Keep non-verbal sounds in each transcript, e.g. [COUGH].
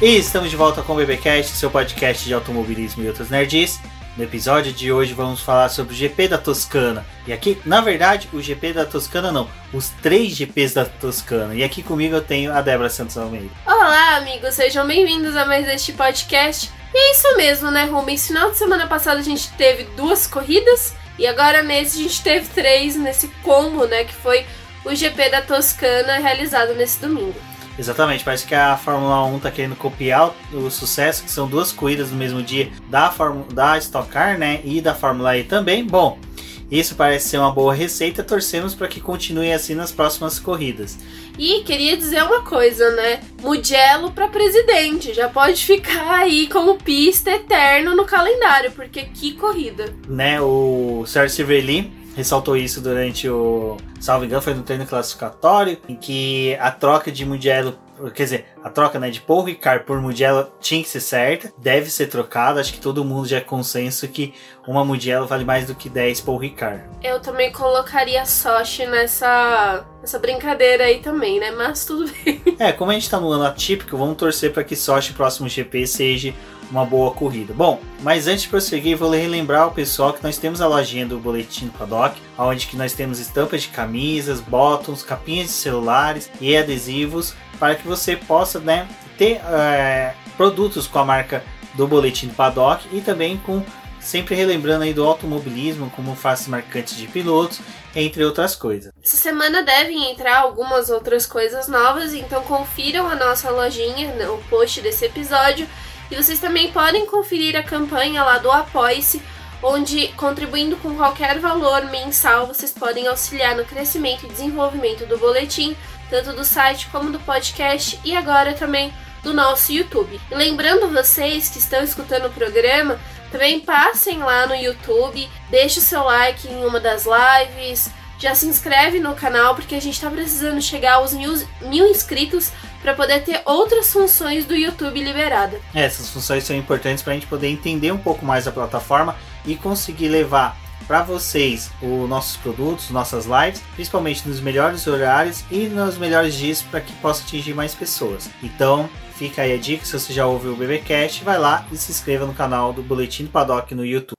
E estamos de volta com o BBcast, seu podcast de automobilismo e outras nerds. No episódio de hoje vamos falar sobre o GP da Toscana. E aqui, na verdade, o GP da Toscana não, os três GPs da Toscana. E aqui comigo eu tenho a Débora Santos Almeida. Olá, amigos, sejam bem-vindos a mais este podcast. E é isso mesmo, né, Rumi? Final de semana passada a gente teve duas corridas e agora nesse a gente teve três nesse combo, né, que foi o GP da Toscana realizado nesse domingo. Exatamente, parece que a Fórmula 1 tá querendo copiar o sucesso, que são duas corridas no mesmo dia da, Fórmula, da Stock Car, né, e da Fórmula E também. Bom, isso parece ser uma boa receita, torcemos para que continue assim nas próximas corridas. E queria dizer uma coisa, né? Mugello para presidente, já pode ficar aí como pista eterno no calendário, porque que corrida. Né, o Sérgio Cervelli ressaltou isso durante o. Salvo engano, foi no treino classificatório, em que a troca de Mugello. Quer dizer, a troca né, de Paul Ricard por Mugello tinha que ser certa, deve ser trocada. Acho que todo mundo já é consenso que uma Mugello vale mais do que 10 Paul Ricard. Eu também colocaria Sochi nessa, nessa brincadeira aí também, né? Mas tudo [LAUGHS] bem. É, como a gente tá no ano atípico, vamos torcer para que Sochi próximo GP seja uma boa corrida. Bom, mas antes de prosseguir, vou relembrar o pessoal que nós temos a lojinha do Boletim do Paddock, onde que nós temos estampas de camisas, bottoms, capinhas de celulares e adesivos para que você possa né, ter é, produtos com a marca do Boletim do Paddock e também com sempre relembrando aí do automobilismo como faces marcantes de pilotos, entre outras coisas. Essa semana devem entrar algumas outras coisas novas, então confiram a nossa lojinha no post desse episódio e vocês também podem conferir a campanha lá do Apoie-se, onde contribuindo com qualquer valor mensal vocês podem auxiliar no crescimento e desenvolvimento do boletim, tanto do site como do podcast e agora também do nosso YouTube. E lembrando vocês que estão escutando o programa, também passem lá no YouTube, deixe o seu like em uma das lives, já se inscreve no canal porque a gente está precisando chegar aos mil, mil inscritos para poder ter outras funções do YouTube liberada. É, essas funções são importantes para a gente poder entender um pouco mais a plataforma e conseguir levar para vocês os nossos produtos, nossas lives, principalmente nos melhores horários e nos melhores dias para que possa atingir mais pessoas. Então, fica aí a dica, se você já ouviu o BBcast, vai lá e se inscreva no canal do Boletim do Paddock no YouTube.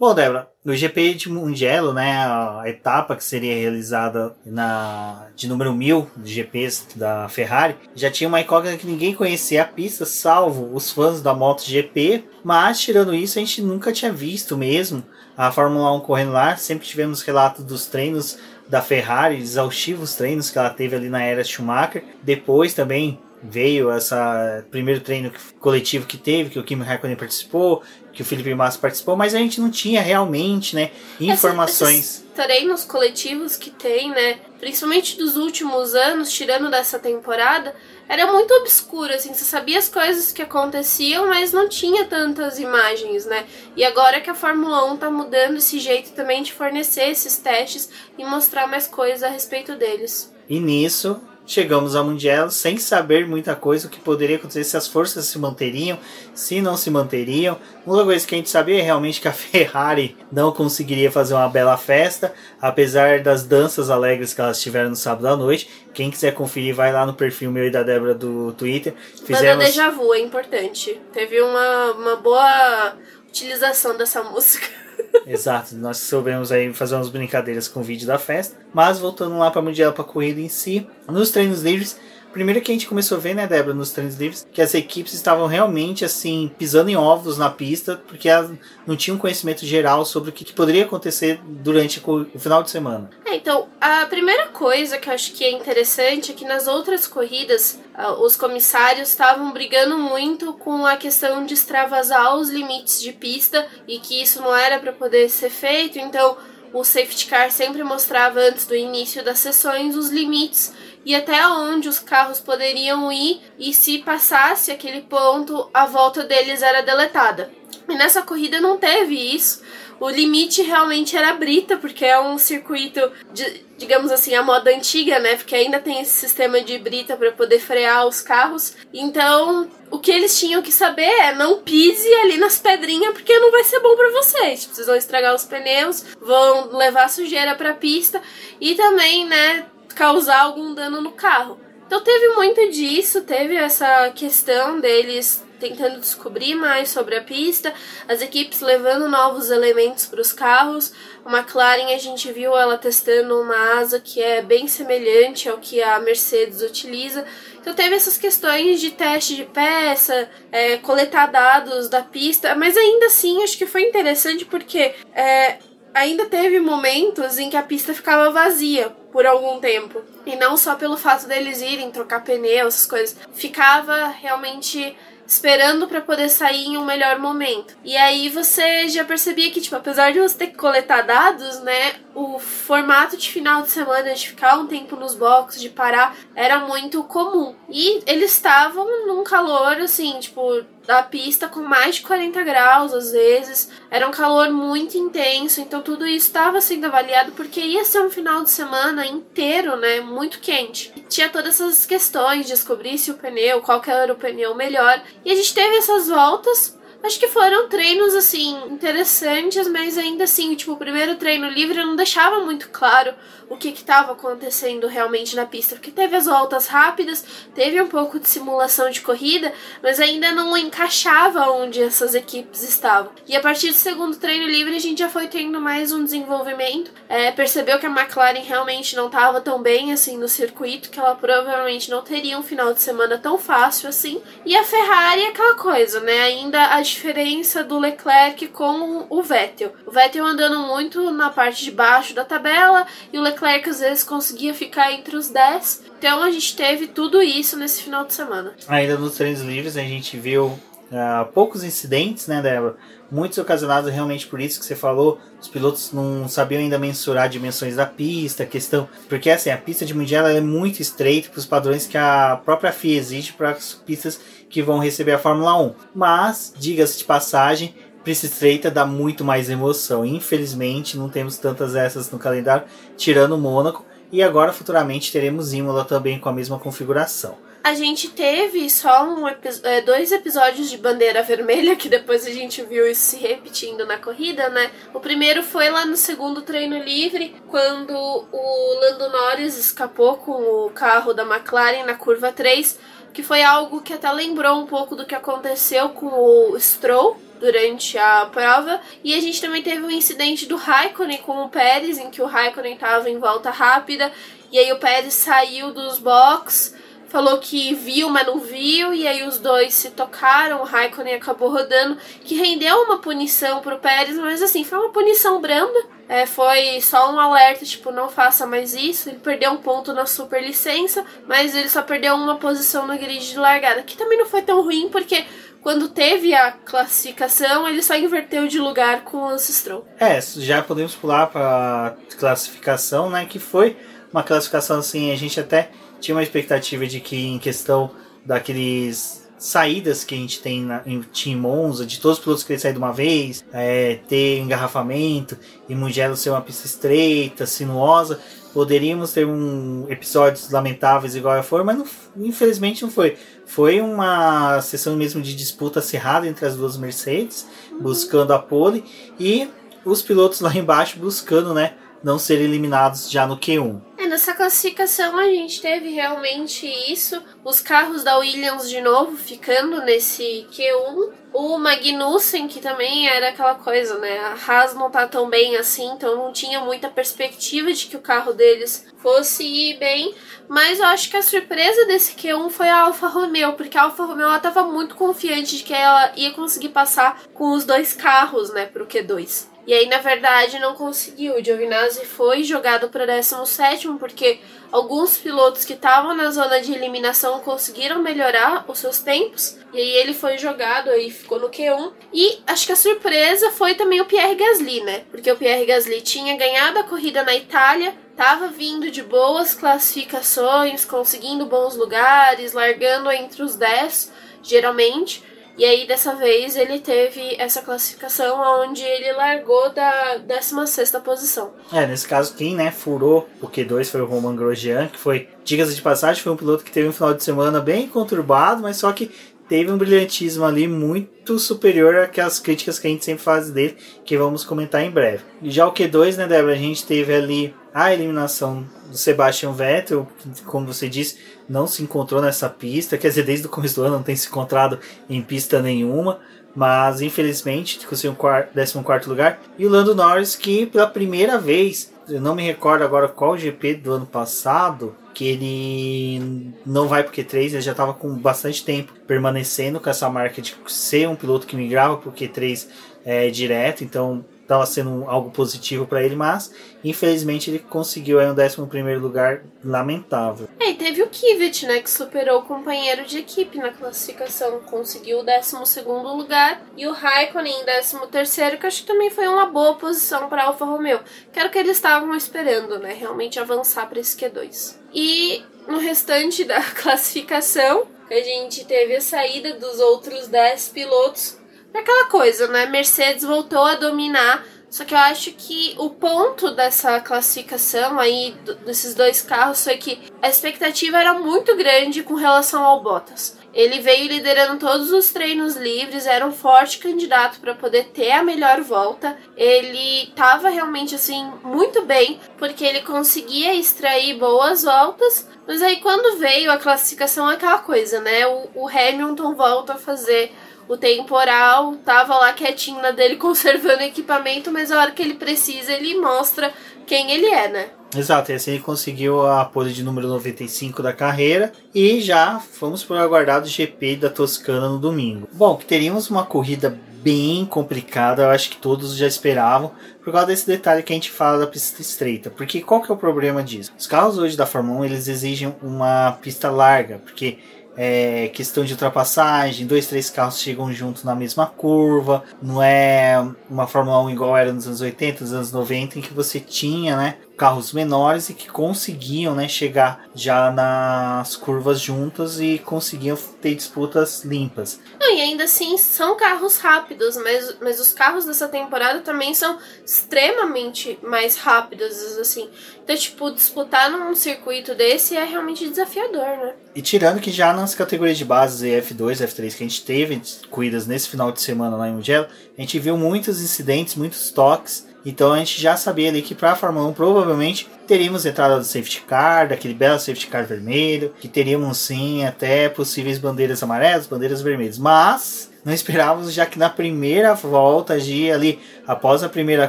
Bom, Débora, no GP de Mugello, né, a etapa que seria realizada na de número 1000 de GPs da Ferrari, já tinha uma incógnita que ninguém conhecia a pista, salvo os fãs da MotoGP, mas tirando isso, a gente nunca tinha visto mesmo a Fórmula 1 correndo lá, sempre tivemos relatos dos treinos da Ferrari, exaustivos treinos que ela teve ali na era Schumacher, depois também veio essa primeiro treino coletivo que teve, que o Kimi Raikkonen participou, que o Felipe Massa participou, mas a gente não tinha realmente, né, informações. Esses treinos coletivos que tem, né, principalmente dos últimos anos, tirando dessa temporada, era muito obscuro, assim, você sabia as coisas que aconteciam, mas não tinha tantas imagens, né? E agora que a Fórmula 1 tá mudando esse jeito também de fornecer esses testes e mostrar mais coisas a respeito deles. E nisso, chegamos ao Mundial sem saber muita coisa o que poderia acontecer, se as forças se manteriam, se não se manteriam. Uma coisa que a gente sabia é realmente que a [LAUGHS] Ferrari não conseguiria fazer uma bela festa, apesar das danças alegres que elas tiveram no sábado à noite. Quem quiser conferir, vai lá no perfil meu e da Débora do Twitter. Fizemos... Banda Deja Vu é importante. Teve uma, uma boa utilização dessa música. [LAUGHS] Exato, nós soubemos aí fazer umas brincadeiras com o vídeo da festa. Mas voltando lá para Mundial, para a corrida em si, nos treinos livres, Primeiro que a gente começou a ver, né, Débora, nos treinos livres, que as equipes estavam realmente, assim, pisando em ovos na pista, porque elas não tinham conhecimento geral sobre o que, poderia acontecer durante o final de semana. É, então, a primeira coisa que eu acho que é interessante é que nas outras corridas, os comissários estavam brigando muito com a questão de extravasar os limites de pista e que isso não era para poder ser feito, então o safety car sempre mostrava antes do início das sessões os limites e até onde os carros poderiam ir e se passasse aquele ponto, a volta deles era deletada. E nessa corrida não teve isso. O limite realmente era a brita, porque é um circuito, de, digamos assim, a moda antiga, né? Porque ainda tem esse sistema de brita para poder frear os carros. Então, o que eles tinham que saber é não pise ali nas pedrinhas porque não vai ser bom para vocês. Vocês vão estragar os pneus, vão levar sujeira pra pista e também, né, causar algum dano no carro. Então teve muito disso, teve essa questão deles tentando descobrir mais sobre a pista, as equipes levando novos elementos para os carros. A McLaren a gente viu ela testando uma asa que é bem semelhante ao que a Mercedes utiliza. Então teve essas questões de teste de peça, é, coletar dados da pista, mas ainda assim acho que foi interessante porque é, ainda teve momentos em que a pista ficava vazia por algum tempo. E não só pelo fato deles irem trocar pneu, essas coisas. Ficava realmente esperando para poder sair em um melhor momento. E aí você já percebia que, tipo, apesar de você ter que coletar dados, né, o formato de final de semana, de ficar um tempo nos boxes, de parar, era muito comum. E eles estavam num calor, assim, tipo, da pista com mais de 40 graus às vezes. Era um calor muito intenso, então tudo isso estava sendo avaliado porque ia ser um final de semana inteiro, né, muito quente. E tinha todas essas questões, descobrir se o pneu, qual que era o pneu melhor. E a gente teve essas voltas Acho que foram treinos, assim, interessantes, mas ainda assim, tipo, o primeiro treino livre não deixava muito claro o que estava acontecendo realmente na pista, porque teve as voltas rápidas, teve um pouco de simulação de corrida, mas ainda não encaixava onde essas equipes estavam. E a partir do segundo treino livre, a gente já foi tendo mais um desenvolvimento, é, percebeu que a McLaren realmente não estava tão bem assim no circuito, que ela provavelmente não teria um final de semana tão fácil assim. E a Ferrari é aquela coisa, né? Ainda a diferença do Leclerc com o Vettel. O Vettel andando muito na parte de baixo da tabela e o Leclerc às vezes conseguia ficar entre os 10. Então a gente teve tudo isso nesse final de semana. Ainda nos treinos livres a gente viu uh, poucos incidentes, né, Débora? Muitos ocasionados realmente por isso que você falou. Os pilotos não sabiam ainda mensurar dimensões da pista, questão. Porque assim, a pista de Mundial é muito estreita para os padrões que a própria FIA exige para as pistas que vão receber a Fórmula 1. Mas, diga-se de passagem, pista estreita dá muito mais emoção. Infelizmente, não temos tantas essas no calendário, tirando o Mônaco. E agora, futuramente, teremos Imola também com a mesma configuração. A gente teve só um, é, dois episódios de bandeira vermelha, que depois a gente viu isso se repetindo na corrida, né? O primeiro foi lá no segundo treino livre, quando o Lando Norris escapou com o carro da McLaren na curva 3, que foi algo que até lembrou um pouco do que aconteceu com o Stroll durante a prova. E a gente também teve um incidente do Raikkonen com o Pérez, em que o Raikkonen estava em volta rápida, e aí o Pérez saiu dos box, falou que viu, mas não viu, e aí os dois se tocaram, o Raikkonen acabou rodando, que rendeu uma punição pro Pérez, mas assim, foi uma punição branda. É, foi só um alerta, tipo, não faça mais isso. Ele perdeu um ponto na super licença, mas ele só perdeu uma posição no grid de largada, que também não foi tão ruim, porque quando teve a classificação, ele só inverteu de lugar com o Ancestral. É, já podemos pular para classificação, né? Que foi uma classificação assim, a gente até tinha uma expectativa de que em questão daqueles saídas que a gente tem na, em Team Monza, de todos os pilotos que sair de uma vez, é, ter engarrafamento e Mugello ser uma pista estreita, sinuosa, poderíamos ter um episódios lamentáveis igual foi, mas não, infelizmente não foi. Foi uma sessão mesmo de disputa acirrada entre as duas Mercedes, uhum. buscando a pole, e os pilotos lá embaixo buscando, né, não ser eliminados já no Q1. É, nessa classificação a gente teve realmente isso. Os carros da Williams de novo ficando nesse Q1. O Magnussen, que também era aquela coisa, né? A Haas não tá tão bem assim, então não tinha muita perspectiva de que o carro deles fosse ir bem. Mas eu acho que a surpresa desse Q1 foi a Alfa Romeo, porque a Alfa Romeo ela tava muito confiante de que ela ia conseguir passar com os dois carros, né, pro Q2. E aí, na verdade, não conseguiu. O Giovinazzi foi jogado para 17 porque alguns pilotos que estavam na zona de eliminação conseguiram melhorar os seus tempos. E aí ele foi jogado e ficou no Q1. E acho que a surpresa foi também o Pierre Gasly, né? Porque o Pierre Gasly tinha ganhado a corrida na Itália, estava vindo de boas classificações, conseguindo bons lugares, largando entre os 10, geralmente. E aí, dessa vez, ele teve essa classificação onde ele largou da 16 posição. É, nesse caso, quem né, furou o Q2 foi o Roman Grosjean, que foi, diga-se de passagem, foi um piloto que teve um final de semana bem conturbado, mas só que teve um brilhantismo ali muito superior àquelas críticas que a gente sempre faz dele, que vamos comentar em breve. Já o Q2, né, Débora, a gente teve ali a eliminação do Sebastian Vettel, que, como você disse, não se encontrou nessa pista, quer dizer, desde o começo do ano não tem se encontrado em pista nenhuma, mas infelizmente conseguiu um 14 lugar. E o Lando Norris, que pela primeira vez, eu não me recordo agora qual GP do ano passado, que ele não vai pro Q3, ele já estava com bastante tempo permanecendo com essa marca de ser um piloto que migrava pro Q3 é, direto, então estava sendo algo positivo para ele, mas infelizmente ele conseguiu aí um 11 primeiro lugar lamentável. É, e teve o Kivet, né, que superou o companheiro de equipe na classificação, conseguiu o 12 segundo lugar, e o Raikkonen em 13 terceiro, que acho que também foi uma boa posição para Alfa Romeo. Quero que eles estavam esperando, né, realmente avançar para esse Q2. E no restante [LAUGHS] da classificação, a gente teve a saída dos outros 10 pilotos é aquela coisa, né? Mercedes voltou a dominar, só que eu acho que o ponto dessa classificação aí, desses dois carros, foi que a expectativa era muito grande com relação ao Bottas. Ele veio liderando todos os treinos livres, era um forte candidato para poder ter a melhor volta. Ele estava realmente assim muito bem, porque ele conseguia extrair boas voltas. Mas aí quando veio a classificação, é aquela coisa, né? O, o Hamilton volta a fazer o temporal tava lá quietinho na dele [LAUGHS] conservando equipamento, mas a hora que ele precisa ele mostra quem ele é, né? Exato, e assim ele conseguiu a pole de número 95 da carreira e já fomos para o aguardado GP da Toscana no domingo. Bom, teríamos uma corrida bem complicada, eu acho que todos já esperavam, por causa desse detalhe que a gente fala da pista estreita. Porque qual que é o problema disso? Os carros hoje da Fórmula 1 eles exigem uma pista larga, porque é, questão de ultrapassagem, dois, três carros chegam juntos na mesma curva, não é uma Fórmula 1 igual era nos anos 80, nos anos 90, em que você tinha né, carros menores e que conseguiam né, chegar já nas curvas juntas e conseguiam ter disputas limpas. Não, e ainda assim são carros rápidos, mas, mas os carros dessa temporada também são extremamente mais rápidos, assim. Então, tipo, disputar num circuito desse é realmente desafiador, né? E tirando que já nas categorias de bases F2, F3 que a gente teve corridas nesse final de semana lá em Mugello, a gente viu muitos incidentes, muitos toques então a gente já sabia ali que para a Fórmula 1 provavelmente teríamos entrada do safety car, daquele belo safety car vermelho, que teríamos sim até possíveis bandeiras amarelas, bandeiras vermelhas. Mas não esperávamos já que na primeira volta, ali após a primeira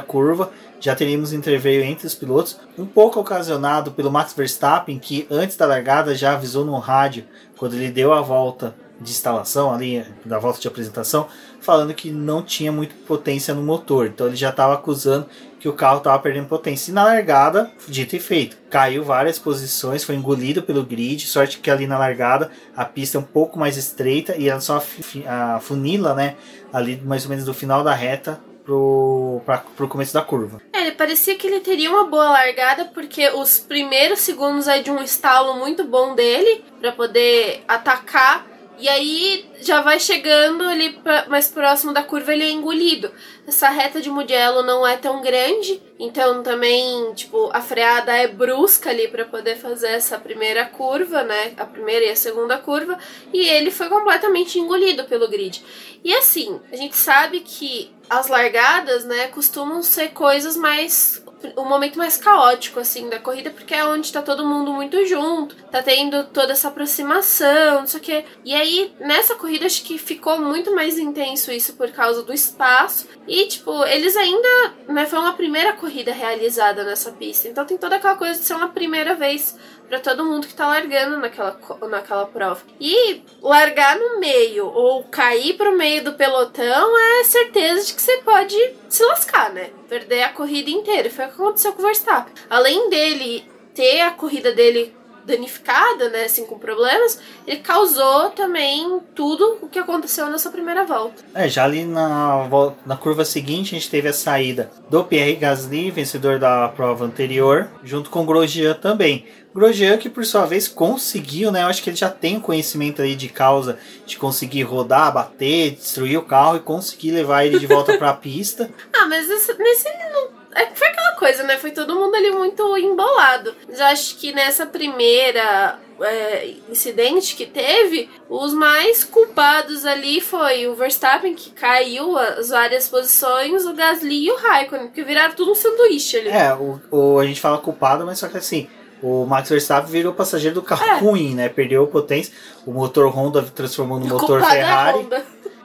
curva, já teríamos interveio entre os pilotos, um pouco ocasionado pelo Max Verstappen, que antes da largada já avisou no rádio, quando ele deu a volta de instalação ali, da volta de apresentação, falando que não tinha muita potência no motor. Então ele já estava acusando que o carro estava perdendo potência. E na largada, dito e feito, caiu várias posições, foi engolido pelo grid. Sorte que ali na largada a pista é um pouco mais estreita e ela só a funila, né, ali mais ou menos do final da reta pro, pra, pro começo da curva. É, ele parecia que ele teria uma boa largada, porque os primeiros segundos é de um estalo muito bom dele para poder atacar e aí já vai chegando ali pra, mais próximo da curva, ele é engolido. Essa reta de Mugello não é tão grande, então também, tipo, a freada é brusca ali para poder fazer essa primeira curva, né? A primeira e a segunda curva, e ele foi completamente engolido pelo grid. E assim, a gente sabe que as largadas, né, costumam ser coisas mais o momento mais caótico, assim, da corrida, porque é onde tá todo mundo muito junto, tá tendo toda essa aproximação, não sei o quê. E aí, nessa corrida, acho que ficou muito mais intenso isso por causa do espaço. E, tipo, eles ainda, né, foi uma primeira corrida realizada nessa pista. Então tem toda aquela coisa de ser uma primeira vez para todo mundo que tá largando naquela, naquela prova. E largar no meio ou cair pro meio do pelotão é certeza de que você pode se lascar, né? Perder a corrida inteira. Foi o que aconteceu com o Verstappen. Além dele ter a corrida dele danificada, né, assim, com problemas, ele causou também tudo o que aconteceu nessa primeira volta. É, já ali na, na curva seguinte a gente teve a saída do Pierre Gasly, vencedor da prova anterior, junto com o Grosjean também. Grosjean que por sua vez conseguiu, né, eu acho que ele já tem conhecimento aí de causa de conseguir rodar, bater, destruir o carro e conseguir levar ele de volta para a [LAUGHS] pista. Ah, mas esse, nesse não é, foi aquela coisa, né? Foi todo mundo ali muito embolado. Mas acho que nessa primeira é, incidente que teve, os mais culpados ali foi o Verstappen, que caiu as várias posições, o Gasly e o Raikkonen, que viraram tudo um sanduíche ali. É, o, o, a gente fala culpado, mas só que assim, o Max Verstappen virou passageiro do carro É. ruim, né? Perdeu potência. O motor Honda transformou no motor é Ferrari.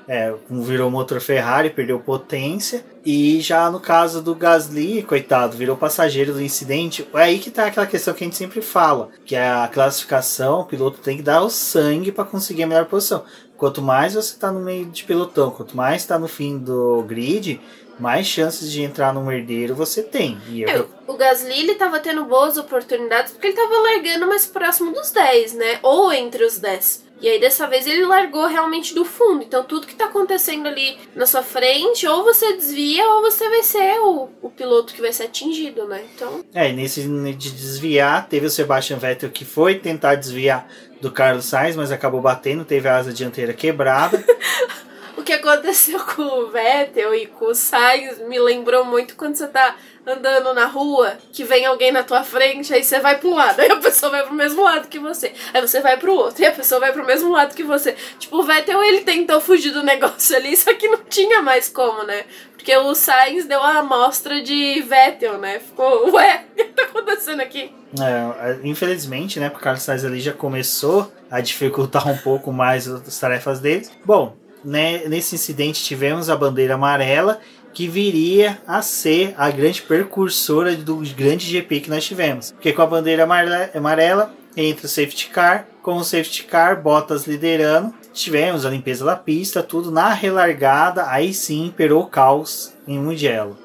É, um virou motor Ferrari, perdeu potência. E já no caso do Gasly, coitado, virou passageiro do incidente. É aí que tá aquela questão que a gente sempre fala, que é a classificação, o piloto tem que dar o sangue para conseguir a melhor posição. Quanto mais você tá no meio de pelotão, quanto mais tá no fim do grid, mais chances de entrar no herdeiro você tem. E É, eu, o Gasly ele tava tendo boas oportunidades porque ele tava largando mais próximo dos 10, né? Ou entre os 10. E aí dessa vez ele largou realmente do fundo. Então tudo que tá acontecendo ali na sua frente, ou você desvia, ou você vai ser o, o piloto que vai ser atingido, né? Então. É, e nesse de desviar, teve o Sebastian Vettel que foi tentar desviar do Carlos Sainz, mas acabou batendo, teve a asa dianteira quebrada. [LAUGHS] Que aconteceu [LAUGHS] com o Vettel e com o Sainz me lembrou muito quando você tá andando na rua, que vem alguém na tua frente, aí você vai um lado, [LAUGHS] aí a pessoa vai pro mesmo lado que você. Aí você vai pro outro, e a pessoa vai pro mesmo lado que você. Tipo, o Vettel, ele tentou fugir do [LAUGHS] negócio ali, só que não tinha mais como, né? Porque o Sainz deu a amostra de Vettel, né? Ficou, ué, o que tá acontecendo aqui? É, infelizmente, né, porque o Carlos Sainz ali já começou a dificultar um pouco mais as tarefas dele. Bom, né, nesse incidente tivemos a bandeira amarela, que viria a ser a grande precursora do grande GP que nós tivemos. Porque com a bandeira amarela, entra o safety car, com o safety car, Bottas liderando, tivemos a limpeza da pista, tudo na relargada, aí sim imperou o caos em Mugello.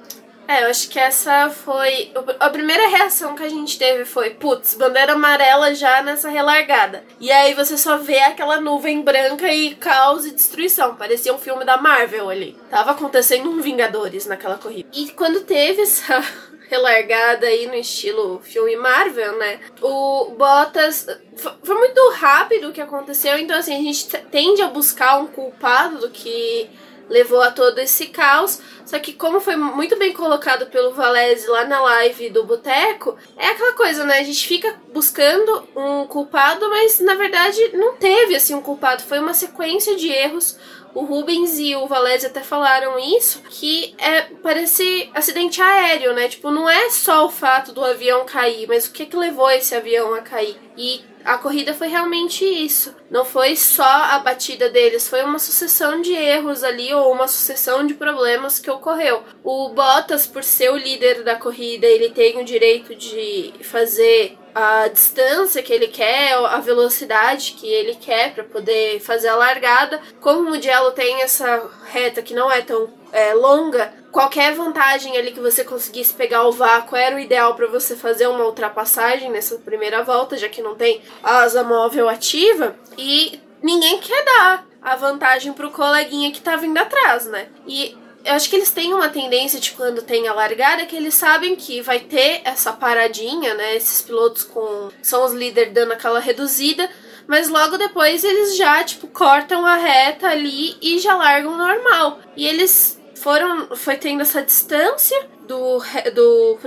É, eu acho que essa foi. A primeira reação que a gente teve foi: putz, bandeira amarela já nessa relargada. E aí você só vê aquela nuvem branca e caos e destruição. Parecia um filme da Marvel ali. Tava acontecendo um Vingadores naquela corrida. E quando teve [LAUGHS] essa relargada aí no estilo filme Marvel, né? O Bottas. Foi muito rápido o que aconteceu, então assim, a gente tende a buscar um culpado do que levou a todo esse caos. Só que como foi muito bem colocado pelo Valese lá na live do Boteco, é aquela coisa, né? A gente fica buscando um culpado, mas na verdade não teve assim um culpado, foi uma sequência de erros. O Rubens e o Valese até falaram isso, que é parece acidente aéreo, né? Tipo, não é só o fato do avião cair, mas o que que levou esse avião a cair. E a corrida foi realmente isso. Não foi só a batida deles, foi uma sucessão de erros ali ou uma sucessão de problemas que ocorreu. O Bottas, por ser o líder da corrida, ele tem o direito de fazer a distância que ele quer, a velocidade que ele quer para poder fazer a largada. Como o Mugello tem essa reta que não é tão é, longa, qualquer vantagem ali que você conseguisse pegar o vácuo era o ideal para você fazer uma ultrapassagem nessa primeira volta, já que não tem asa móvel ativa e ninguém quer dar a vantagem pro coleguinha que tá vindo atrás, né? E eu acho que eles têm uma tendência de quando tem a largada que eles sabem que vai ter essa paradinha, né? Esses pilotos com são os líderes dando aquela reduzida, mas logo depois eles já tipo cortam a reta ali e já largam normal. E eles foram foi tendo essa distância do do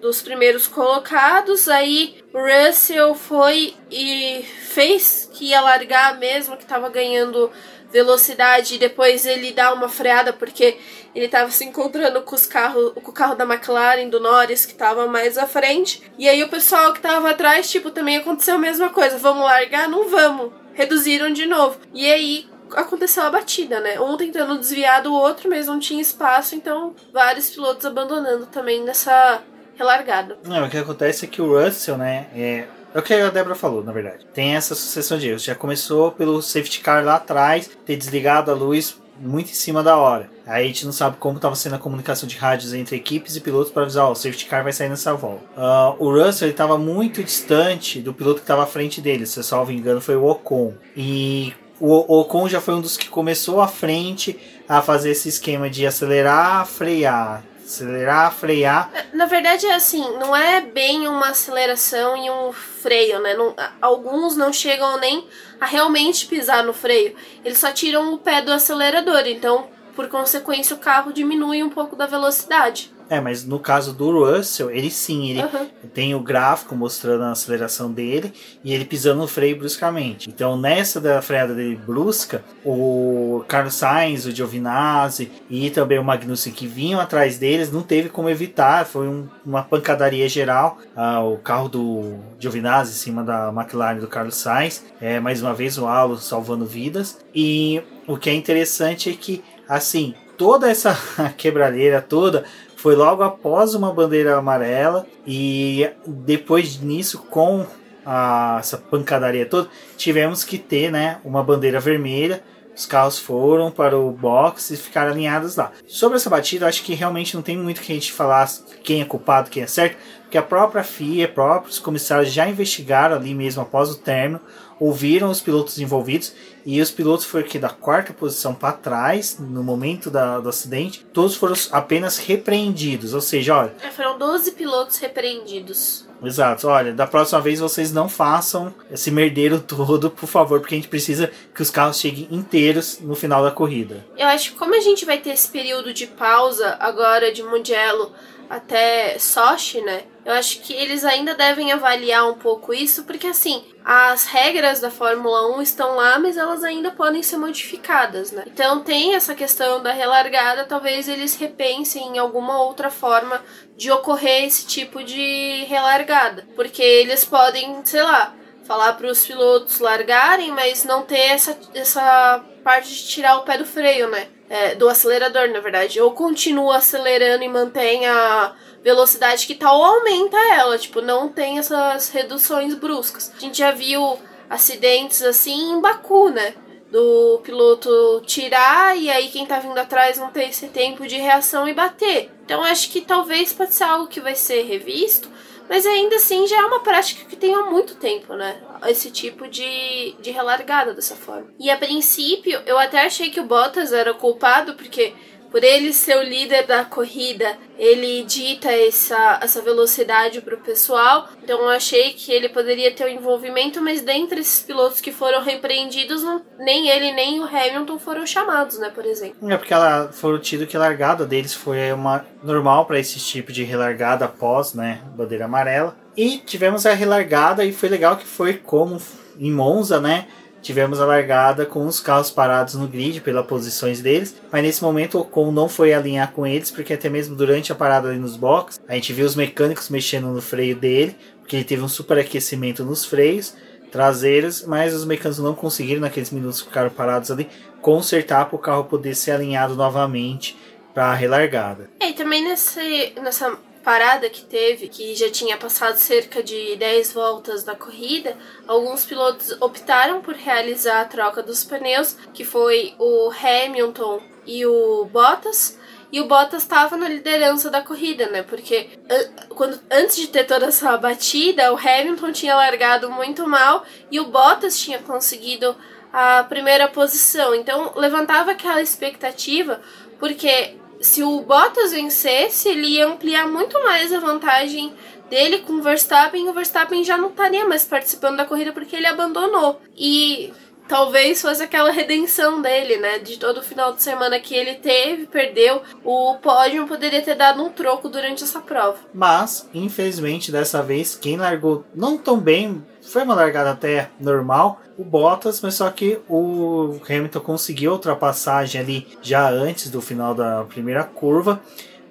dos primeiros colocados, aí Russell foi e fez que ia largar mesmo, que tava ganhando velocidade e depois ele dá uma freada porque ele tava se encontrando com os carros, com o carro da McLaren do Norris que tava mais à frente. E aí o pessoal que tava atrás, tipo, também aconteceu a mesma coisa. Vamos largar? Não vamos. Reduziram de novo. E aí aconteceu a batida, né? Um tentando desviar do outro, mas não tinha espaço, então vários pilotos abandonando também nessa relargada. Não, o que acontece é que o Russell, né, é, é o que a Débora falou, na verdade. Tem essa sucessão de erros. Já começou pelo safety car lá atrás, ter desligado a luz muito em cima da hora. Aí a gente não sabe como estava sendo a comunicação de rádios entre equipes e pilotos para avisar, ó, o safety car vai sair nessa volta. Uh, o Russell estava muito distante do piloto que estava à frente dele, se eu salvo engano foi o Ocon. E o Ocon já foi um dos que começou à frente a fazer esse esquema de acelerar, frear, acelerar, frear. Na verdade é assim, não é bem uma aceleração e um freio, né? Não, alguns não chegam nem a realmente pisar no freio. Eles só tiram o pé do acelerador, então, por consequência, o carro diminui um pouco da velocidade. É, mas no caso do Russell, ele sim, ele Aham. tem o gráfico mostrando a aceleração dele e ele pisando no freio bruscamente. Então, nessa da freada dele brusca, o Carlos Sainz, o Giovinazzi e também o Magnussen que vinham atrás deles não teve como evitar, foi um- uma pancadaria geral. Ah, o carro do Giovinazzi em cima da McLaren do Carlos Sainz, é, mais uma vez o Alo salvando vidas. E o que é interessante é que, assim, toda essa [LAUGHS] quebralheira toda foi logo após uma bandeira amarela e depois nisso com a- essa pancadaria toda tivemos que ter né uma bandeira vermelha. Os carros foram para o box e ficaram alinhados lá. Sobre essa batida acho que realmente não tem muito que a gente falar quem é culpado quem é certo porque a própria FIA próprios comissários já investigaram ali mesmo após o término ouviram os pilotos envolvidos e os pilotos foram aqui da quarta posição para trás no momento da- do acidente. Todos foram apenas repreendidos, ou seja, olha, É, foram 12 pilotos repreendidos. exato, olha, da próxima vez vocês não façam esse merdeiro [LAUGHS] todo, por favor, porque a gente precisa que os carros cheguem inteiros no final da corrida. Eu acho que como a gente vai ter esse período de pausa agora de Mugello até Sochi, né? Eu acho que eles ainda devem avaliar um pouco isso, porque assim, as regras da Fórmula 1 estão lá, mas elas ainda podem ser modificadas, né? Então tem essa questão da relargada, talvez eles repensem em alguma outra forma de ocorrer esse tipo de relargada, porque eles podem, sei lá, falar para os pilotos largarem, mas não ter essa, essa parte de tirar o pé do freio, né? É, do acelerador, na verdade. Ou continua acelerando e mantém a velocidade que tá, ou aumenta ela. Tipo, não tem essas reduções bruscas. A gente já viu acidentes assim em Baku, né? Do piloto tirar e aí quem tá vindo atrás não ter esse tempo de reação e bater. Então acho que talvez pode ser algo que vai ser revisto, mas ainda assim já é uma prática que tem há muito tempo, né? Esse tipo de, de relargada dessa forma. E a princípio, eu até achei que o Bottas era o culpado, porque por ele ser o líder da corrida, ele dita essa, essa velocidade pro pessoal. Então eu achei que ele poderia ter um envolvimento, mas dentre esses pilotos que foram repreendidos, não- nem ele nem o Hamilton foram chamados, né, por exemplo. É porque ela foram tido que a largada deles foi uma normal para esse tipo de relargada após, né, bandeira amarela. E tivemos a relargada e foi legal que foi como em Monza, né? Tivemos a largada com os carros parados no grid pelas posições deles, mas nesse momento o Ocon não foi alinhar com eles, porque até mesmo durante a parada ali nos boxes, a gente viu os mecânicos mexendo no freio dele, porque ele teve um superaquecimento nos freios traseiros, mas os mecânicos não conseguiram naqueles minutos que ficaram parados ali consertar para o carro poder ser alinhado novamente para a relargada. É, e também nesse, nessa parada que teve, que já tinha passado cerca de 10 voltas da corrida, alguns pilotos optaram por realizar a troca dos pneus, que foi o Hamilton e o Bottas. E o Bottas estava na liderança da corrida, né? Porque an- quando, antes de ter toda essa batida, o Hamilton tinha largado muito mal e o Bottas tinha conseguido a primeira posição. Então levantava aquela expectativa, porque se o Bottas vencesse, ele ia ampliar muito mais a vantagem dele com o Verstappen. O Verstappen já não estaria mais participando da corrida porque ele abandonou. E talvez fosse aquela redenção dele, né? De todo o final de semana que ele teve, perdeu. O pódio poderia ter dado um troco durante essa prova. Mas, infelizmente, dessa vez, quem largou não tão bem, foi uma largada até normal, o Bottas, mas só que o Hamilton conseguiu a ultrapassagem ali já antes do final da primeira curva.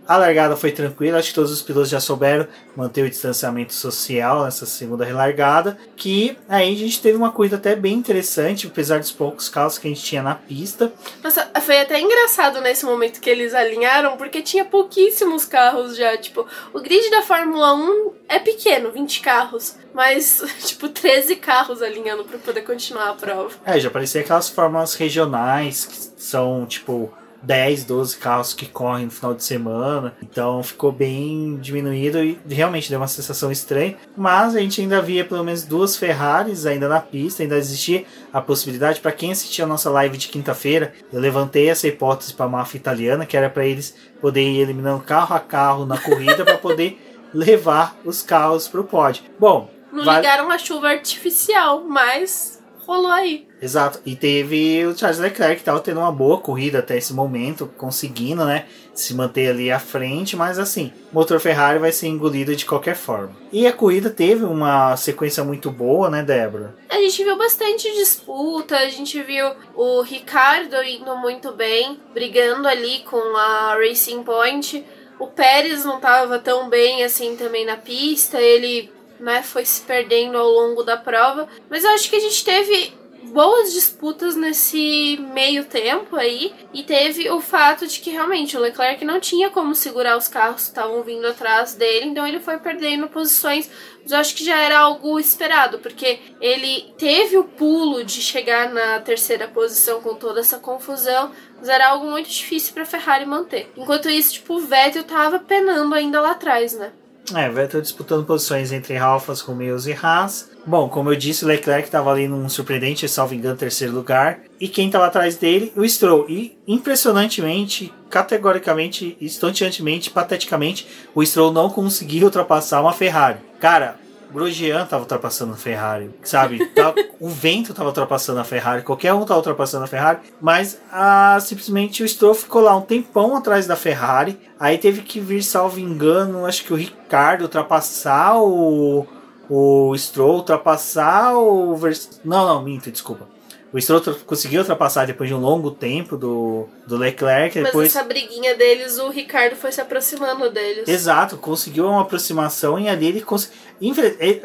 A largada foi tranquila, acho que todos os pilotos já souberam manter o distanciamento social nessa segunda relargada. Que aí a gente teve uma corrida até bem interessante, apesar dos poucos carros que a gente tinha na pista. Nossa, foi até engraçado nesse momento que eles alinharam, porque tinha pouquíssimos carros já. Tipo, o grid da Fórmula 1 é pequeno, 20 carros. Mas, [LAUGHS] tipo, 13 carros alinhando pra poder continuar a prova. É, já parecia aquelas fórmulas regionais que são tipo 10, 12 carros que correm no final de semana. Então ficou bem diminuído e realmente deu uma sensação estranha. Mas a gente ainda via pelo menos duas Ferraris ainda na pista, ainda existia a possibilidade. Para quem assistiu a nossa live de quinta-feira, eu levantei essa hipótese para a máfia italiana, que era para eles poderem ir eliminando carro a carro na corrida para poder [LAUGHS] levar os carros para o pódio. Bom, Não ligaram a chuva artificial, mas rolou aí. Exato. E teve o Charles Leclerc que tendo uma boa corrida até esse momento, conseguindo, né, se manter ali à frente, mas assim, o motor Ferrari vai ser engolido de qualquer forma. E a corrida teve uma sequência muito boa, né, Débora? A gente viu bastante disputa, a gente viu o Ricardo indo muito bem, brigando ali com a Racing Point. O Pérez não estava tão bem assim também na pista, ele né, foi se perdendo ao longo da prova. Mas eu acho que a gente teve boas disputas nesse meio tempo aí e teve o fato de que realmente o Leclerc não tinha como segurar os carros que estavam vindo atrás dele, então ele foi perdendo posições. Mas eu acho que já era algo esperado, porque ele teve o pulo de chegar na terceira posição com toda essa confusão, mas era algo muito difícil para Ferrari manter. Enquanto isso, tipo, o Vettel tava penando ainda lá atrás, né? É, Vettel disputando posições entre Alfas, Romeos e Haas. Bom, como eu disse, o Leclerc estava ali num surpreendente, salvo engano, terceiro lugar. E quem estava atrás dele? O Stroll. E impressionantemente, categoricamente, estonteantemente, pateticamente, o Stroll não conseguiu [LAUGHS] ultrapassar uma Ferrari. Cara, Grosjean tava ultrapassando a Ferrari, sabe? Tá, [LAUGHS] o vento tava ultrapassando a Ferrari, qualquer um tava ultrapassando a Ferrari, mas ah, simplesmente o Stroll ficou lá um tempão atrás da Ferrari, aí teve que vir, salvo engano, acho que o Ricardo ultrapassar o, o Stroll, ultrapassar o... Vers... Não, não, minto, desculpa o Stroll conseguiu ultrapassar depois de um longo tempo do, do Leclerc. Mas depois... essa briguinha deles, o Ricardo foi se aproximando deles. Exato, conseguiu uma aproximação e ali ele conseguiu.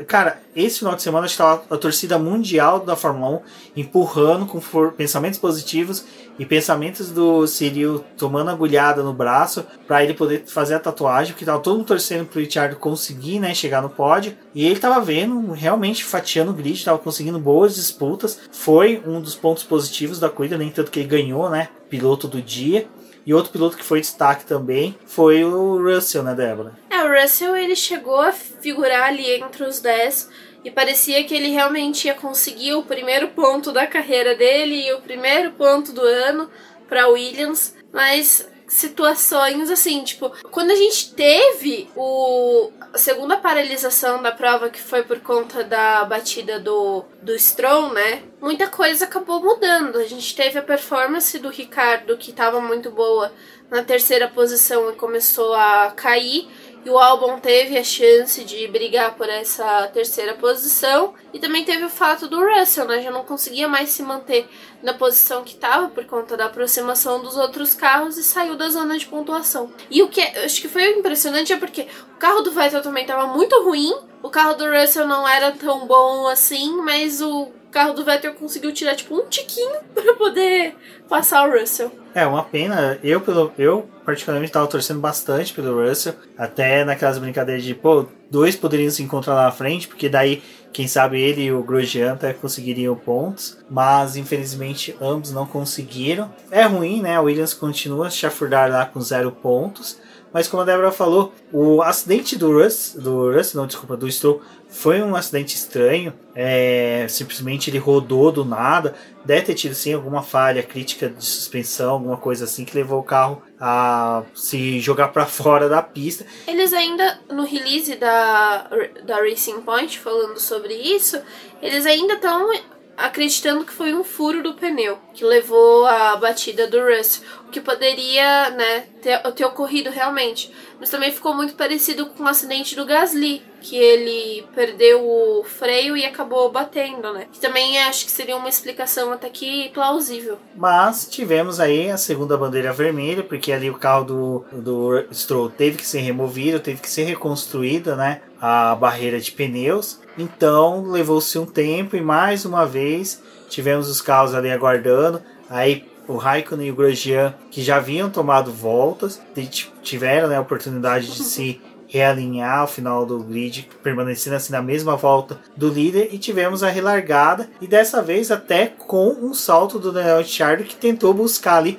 Cara, esse final de semana estava a torcida mundial da Fórmula 1 empurrando com pensamentos positivos e pensamentos do Cyril tomando agulhada no braço para ele poder fazer a tatuagem, porque tava todo mundo torcendo pro Richard conseguir, né, chegar no pódio. E ele tava vendo, realmente fatiando o grid, tava conseguindo boas disputas. Foi um dos pontos positivos da corrida, nem tanto que ele ganhou, né, piloto do dia. E outro piloto que foi destaque também foi o Russell, né, Débora? É, o Russell ele chegou a figurar ali entre os 10 e parecia que ele realmente ia conseguir o primeiro ponto da carreira dele e o primeiro ponto do ano para Williams, mas situações assim, tipo, quando a gente teve o a segunda paralisação da prova que foi por conta da batida do do Stroll, né? Muita coisa acabou mudando. A gente teve a performance do Ricardo que estava muito boa na terceira posição e começou a cair e o álbum teve a chance de brigar por essa terceira posição. E também teve o fato do Russell, né? Já não conseguia mais se manter na posição que estava por conta da aproximação dos outros carros e saiu da zona de pontuação. E o que eu acho que foi impressionante é porque o carro do Vettel também estava muito ruim, o carro do Russell não era tão bom assim, mas o carro do Vettel conseguiu tirar tipo um tiquinho [LAUGHS] para poder passar o Russell. É uma pena. Eu pelo eu particularmente estava torcendo bastante pelo Russell, até naquelas brincadeiras de pô, dois poderiam se encontrar lá na frente, porque daí quem sabe ele e o Grosjean até conseguiriam pontos, mas infelizmente ambos não conseguiram. É ruim, né? O Williams continua a chafurdar lá com zero pontos. Mas como a Débora falou, o acidente do Russ, do Russ, não, desculpa, do Stroll, foi um acidente estranho. É, simplesmente ele rodou do nada. Deve ter tido sim alguma falha crítica de suspensão, alguma coisa assim que levou o carro a se jogar para [LAUGHS] fora da pista. Eles ainda no release da da Racing Point falando sobre isso, eles ainda estão acreditando que foi um furo do pneu que levou à batida do Russell, o que poderia, né, ter, ter ocorrido realmente. Mas também ficou muito parecido com o acidente do Gasly, que ele perdeu o freio e acabou batendo, né? Que também acho que seria uma explicação até que plausível. Mas tivemos aí a segunda bandeira vermelha, porque ali o carro do, do Stroll teve que ser removido, teve que ser reconstruída, né? A barreira de pneus. Então levou-se um tempo e mais uma vez tivemos os carros ali aguardando. Aí o Raikkonen e o Grosjean, que já haviam tomado voltas, tiveram né, a oportunidade de [LAUGHS] se realinhar ao final do grid, permanecendo assim na mesma volta do líder e tivemos a relargada e dessa vez até com um salto do Daniel Ricciardo que tentou buscar ali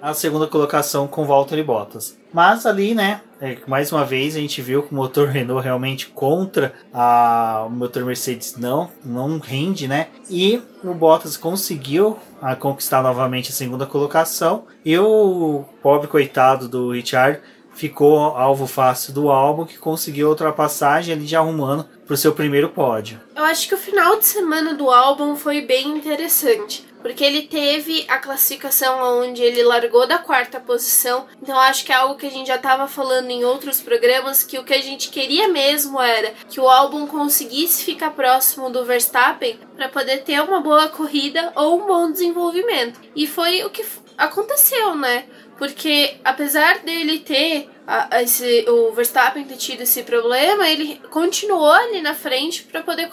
a segunda colocação com Valtteri Bottas. Mas ali, né, é, mais uma vez a gente viu que o motor Renault realmente contra a, o motor Mercedes não, não rende, né? E o Bottas conseguiu a, conquistar novamente a segunda colocação. E o pobre coitado do Richard ficou alvo fácil do álbum, que conseguiu ultrapassagem ali já arrumando para o seu primeiro pódio. Eu acho que o final de semana do álbum foi bem interessante. Porque ele teve a classificação onde ele largou da quarta posição. Então acho que é algo que a gente já estava falando em outros programas, que o que a gente queria mesmo era que o álbum conseguisse ficar próximo do Verstappen para poder ter uma boa corrida ou um bom desenvolvimento. E foi o que aconteceu, né? Porque apesar dele ter a, esse, o Verstappen ter tido esse problema, ele continuou ali na frente para poder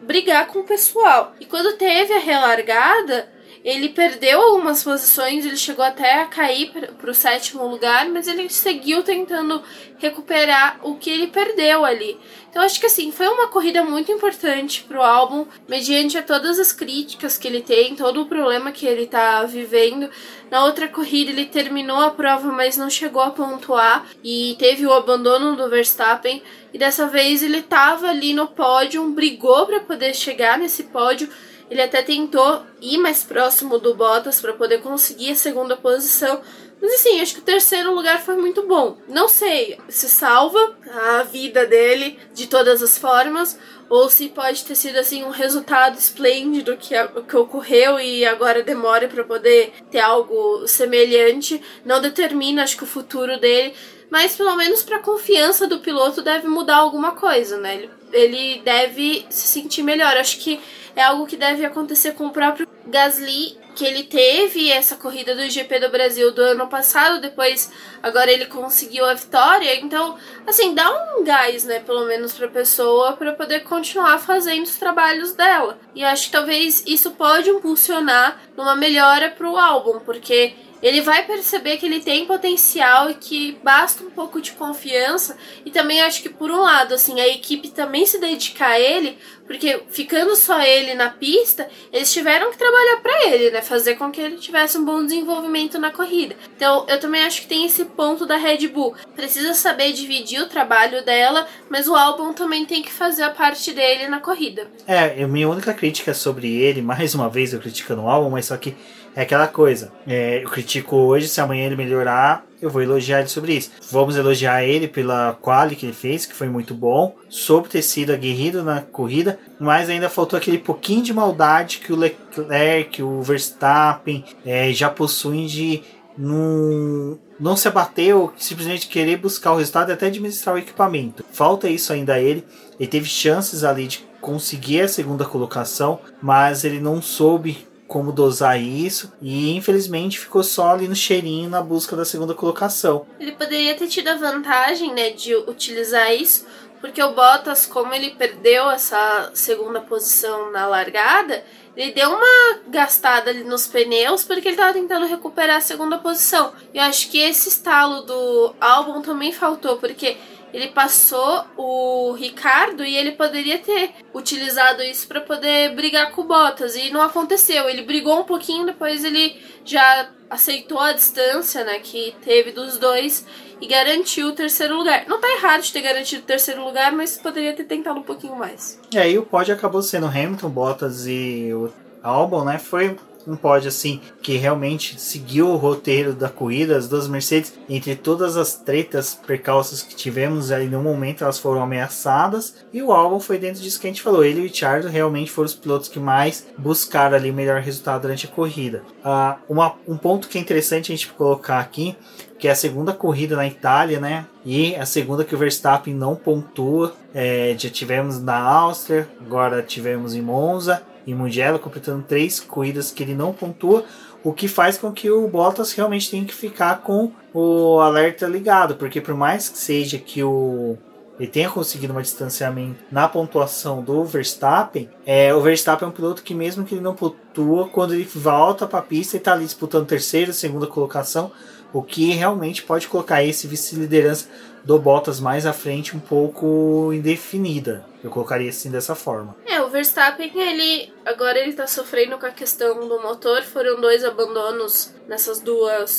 brigar com o pessoal. E quando teve a relargada, ele perdeu algumas posições, ele chegou até a cair para o sétimo lugar, mas ele seguiu tentando recuperar o que ele perdeu ali. Então acho que assim, foi uma corrida muito importante para o álbum, mediante a todas as críticas que ele tem, todo o problema que ele está vivendo. Na outra corrida ele terminou a prova, mas não chegou a pontuar e teve o abandono do Verstappen. E dessa vez ele estava ali no pódio, brigou para poder chegar nesse pódio ele até tentou ir mais próximo do Bottas para poder conseguir a segunda posição. Mas assim, acho que o terceiro lugar foi muito bom. Não sei se salva a vida dele de todas as formas, ou se pode ter sido assim um resultado esplêndido que, que ocorreu e agora demora para poder ter algo semelhante. Não determina, acho que o futuro dele, mas pelo menos para a confiança do piloto deve mudar alguma coisa, né? Ele, ele deve se sentir melhor. Acho que é algo que deve acontecer com o próprio Gasly, que ele teve essa corrida do GP do Brasil do ano passado, depois agora ele conseguiu a vitória. Então, assim, dá um gás, né, pelo menos para a pessoa para poder continuar fazendo os trabalhos dela. E acho que talvez isso pode impulsionar numa melhora para o álbum, porque ele vai perceber que ele tem potencial e que basta um pouco de confiança. E também acho que, por um lado, assim, a equipe também se dedicar a ele, porque ficando só ele na pista, eles tiveram que trabalhar para ele, né? Fazer com que ele tivesse um bom desenvolvimento na corrida. Então, eu também acho que tem esse ponto da Red Bull. Precisa saber dividir o trabalho dela, mas o álbum também tem que fazer a parte dele na corrida. É, a minha única crítica sobre ele, [LAUGHS] mais uma vez eu criticando o álbum, mas só que é aquela coisa. É, eu critico hoje, se amanhã ele melhorar, eu vou elogiar ele sobre isso. Vamos elogiar ele pela quali que ele fez, que foi muito bom. Soube ter sido aguerrido na corrida, mas ainda faltou aquele pouquinho de maldade que o Leclerc, o Verstappen é, já possuem de não, não se abater ou simplesmente querer buscar o resultado e até administrar o equipamento. Falta isso ainda a ele. Ele teve chances ali de conseguir a segunda colocação, mas ele não soube como dosar isso e infelizmente ficou só ali no cheirinho na busca da segunda colocação. Ele poderia ter tido a vantagem, né, de utilizar isso, porque o Bottas, como ele perdeu essa segunda posição na largada, ele deu uma gastada ali nos pneus porque ele estava tentando recuperar a segunda posição. E eu acho que esse estalo do álbum também faltou, porque ele passou o Ricardo e ele poderia ter utilizado isso para poder brigar com o Bottas e não aconteceu. Ele brigou um pouquinho, depois ele já aceitou a distância, né, que teve dos dois e garantiu o terceiro lugar. Não tá errado de ter garantido o terceiro lugar, mas poderia ter tentado um pouquinho mais. E aí o pódio acabou sendo Hamilton, Bottas e o Albon, né? Foi um pódio assim que realmente seguiu o roteiro da corrida, as duas Mercedes, entre todas as tretas, percalços que tivemos aí no momento, elas foram ameaçadas e o álbum foi dentro disso que a gente falou. Ele e o Richard realmente foram os pilotos que mais buscaram ali o melhor resultado durante a corrida. Uh, uma, um ponto que é interessante a gente colocar aqui que é a segunda corrida na Itália, né? E a segunda que o Verstappen não pontua. É, já tivemos na Áustria, agora tivemos em Monza em Mugello, completando três corridas que ele não pontua, o que faz com que o Bottas realmente tenha que ficar com o alerta ligado, porque por mais que seja que o ele tenha conseguido um distanciamento na pontuação do Verstappen, é, o Verstappen é um piloto que mesmo que ele não pontua, quando ele volta para a pista e está ali disputando terceira, segunda colocação, o que realmente pode colocar esse vice-liderança do Bottas mais à frente um pouco indefinida. Eu colocaria assim dessa forma. É, o Verstappen, ele agora ele tá sofrendo com a questão do motor. Foram dois abandonos nessas duas